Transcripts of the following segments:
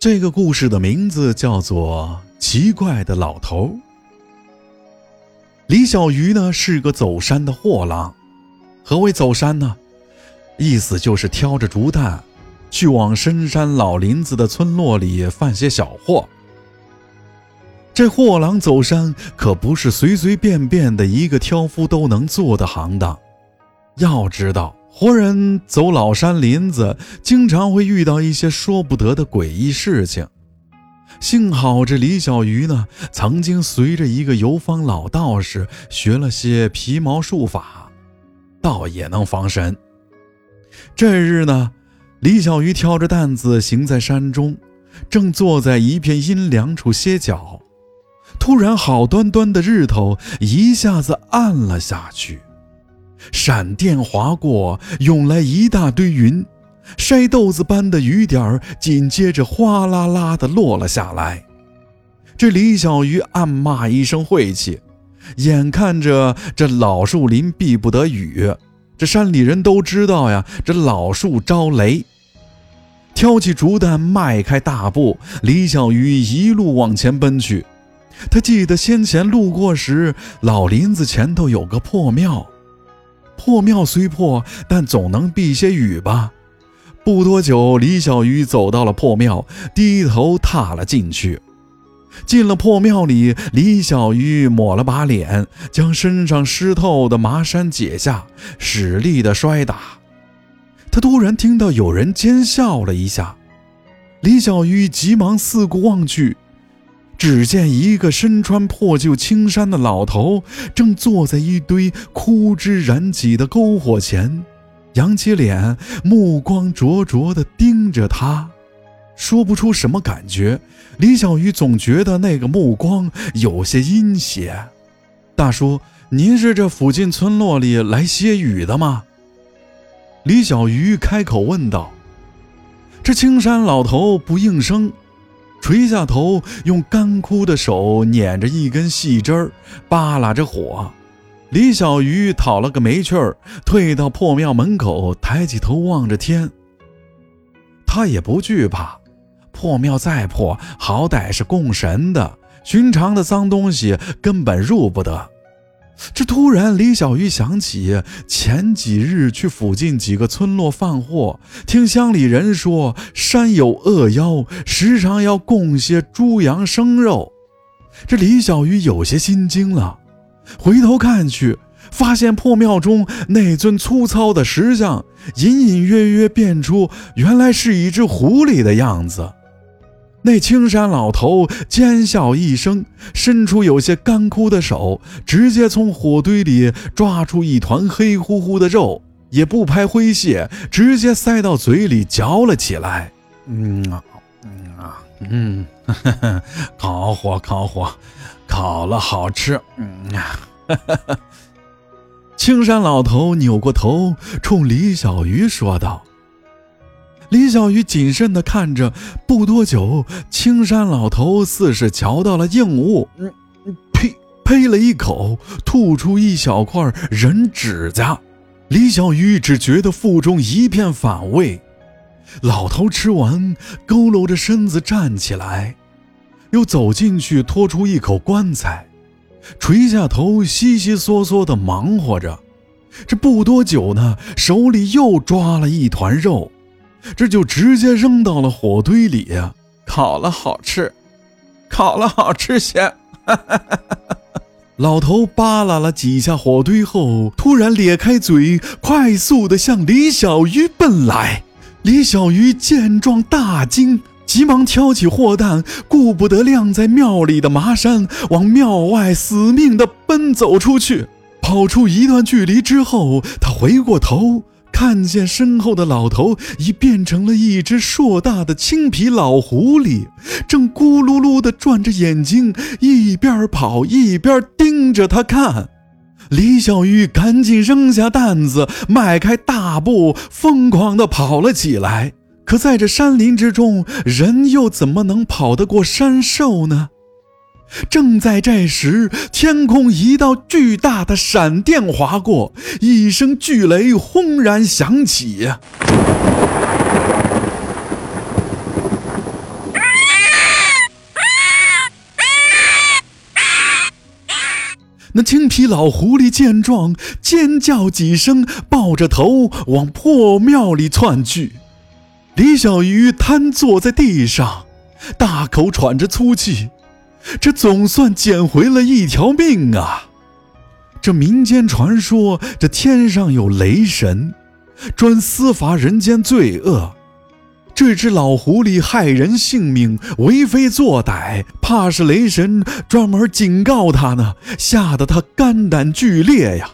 这个故事的名字叫做《奇怪的老头》。李小鱼呢是个走山的货郎。何谓走山呢？意思就是挑着竹担，去往深山老林子的村落里贩些小货。这货郎走山可不是随随便便的一个挑夫都能做的行当。要知道，活人走老山林子，经常会遇到一些说不得的诡异事情。幸好这李小鱼呢，曾经随着一个游方老道士学了些皮毛术法，倒也能防身。这日呢，李小鱼挑着担子行在山中，正坐在一片阴凉处歇脚，突然，好端端的日头一下子暗了下去。闪电划过，涌来一大堆云，筛豆子般的雨点儿紧接着哗啦啦的落了下来。这李小鱼暗骂一声晦气，眼看着这老树林避不得雨，这山里人都知道呀，这老树招雷。挑起竹担，迈开大步，李小鱼一路往前奔去。他记得先前路过时，老林子前头有个破庙。破庙虽破，但总能避些雨吧。不多久，李小鱼走到了破庙，低头踏了进去。进了破庙里，李小鱼抹了把脸，将身上湿透的麻衫解下，使力的摔打。他突然听到有人尖笑了一下，李小鱼急忙四顾望去。只见一个身穿破旧青衫的老头，正坐在一堆枯枝燃起的篝火前，扬起脸，目光灼灼地盯着他，说不出什么感觉。李小鱼总觉得那个目光有些阴邪。大叔，您是这附近村落里来歇雨的吗？李小鱼开口问道。这青衫老头不应声。垂下头，用干枯的手捻着一根细枝儿，扒拉着火。李小鱼讨了个没趣儿，退到破庙门口，抬起头望着天。他也不惧怕，破庙再破，好歹是供神的，寻常的脏东西根本入不得。这突然，李小鱼想起前几日去附近几个村落放货，听乡里人说山有恶妖，时常要供些猪羊生肉。这李小鱼有些心惊了，回头看去，发现破庙中那尊粗糙的石像，隐隐约约变出原来是一只狐狸的样子。那青山老头尖笑一声，伸出有些干枯的手，直接从火堆里抓出一团黑乎乎的肉，也不拍灰屑，直接塞到嘴里嚼了起来。嗯啊，嗯啊，嗯，烤火，烤火，烤了好吃。嗯啊，青山老头扭过头，冲李小鱼说道。李小鱼谨慎地看着，不多久，青山老头似是瞧到了硬物，嗯，呸，呸了一口，吐出一小块人指甲。李小鱼只觉得腹中一片反胃。老头吃完，佝偻着身子站起来，又走进去，拖出一口棺材，垂下头，悉悉嗦嗦地忙活着。这不多久呢，手里又抓了一团肉。这就直接扔到了火堆里呀！烤了好吃，烤了好吃些。老头扒拉了几下火堆后，突然咧开嘴，快速的向李小鱼奔来。李小鱼见状大惊，急忙挑起货担，顾不得晾在庙里的麻衫，往庙外死命的奔走出去。跑出一段距离之后，他回过头。看见身后的老头已变成了一只硕大的青皮老狐狸，正咕噜噜地转着眼睛，一边跑一边盯着他看。李小鱼赶紧扔下担子，迈开大步，疯狂地跑了起来。可在这山林之中，人又怎么能跑得过山兽呢？正在这时，天空一道巨大的闪电划过，一声巨雷轰然响起。那青皮老狐狸见状，尖叫几声，抱着头往破庙里窜去。李小鱼瘫坐在地上，大口喘着粗气。这总算捡回了一条命啊！这民间传说，这天上有雷神，专司罚人间罪恶。这只老狐狸害人性命，为非作歹，怕是雷神专门警告他呢，吓得他肝胆俱裂呀。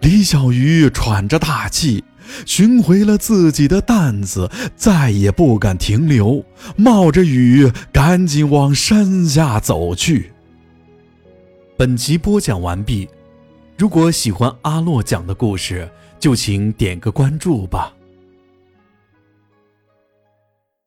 李小鱼喘着大气，寻回了自己的担子，再也不敢停留，冒着雨赶紧往山下走去。本集播讲完毕，如果喜欢阿洛讲的故事，就请点个关注吧。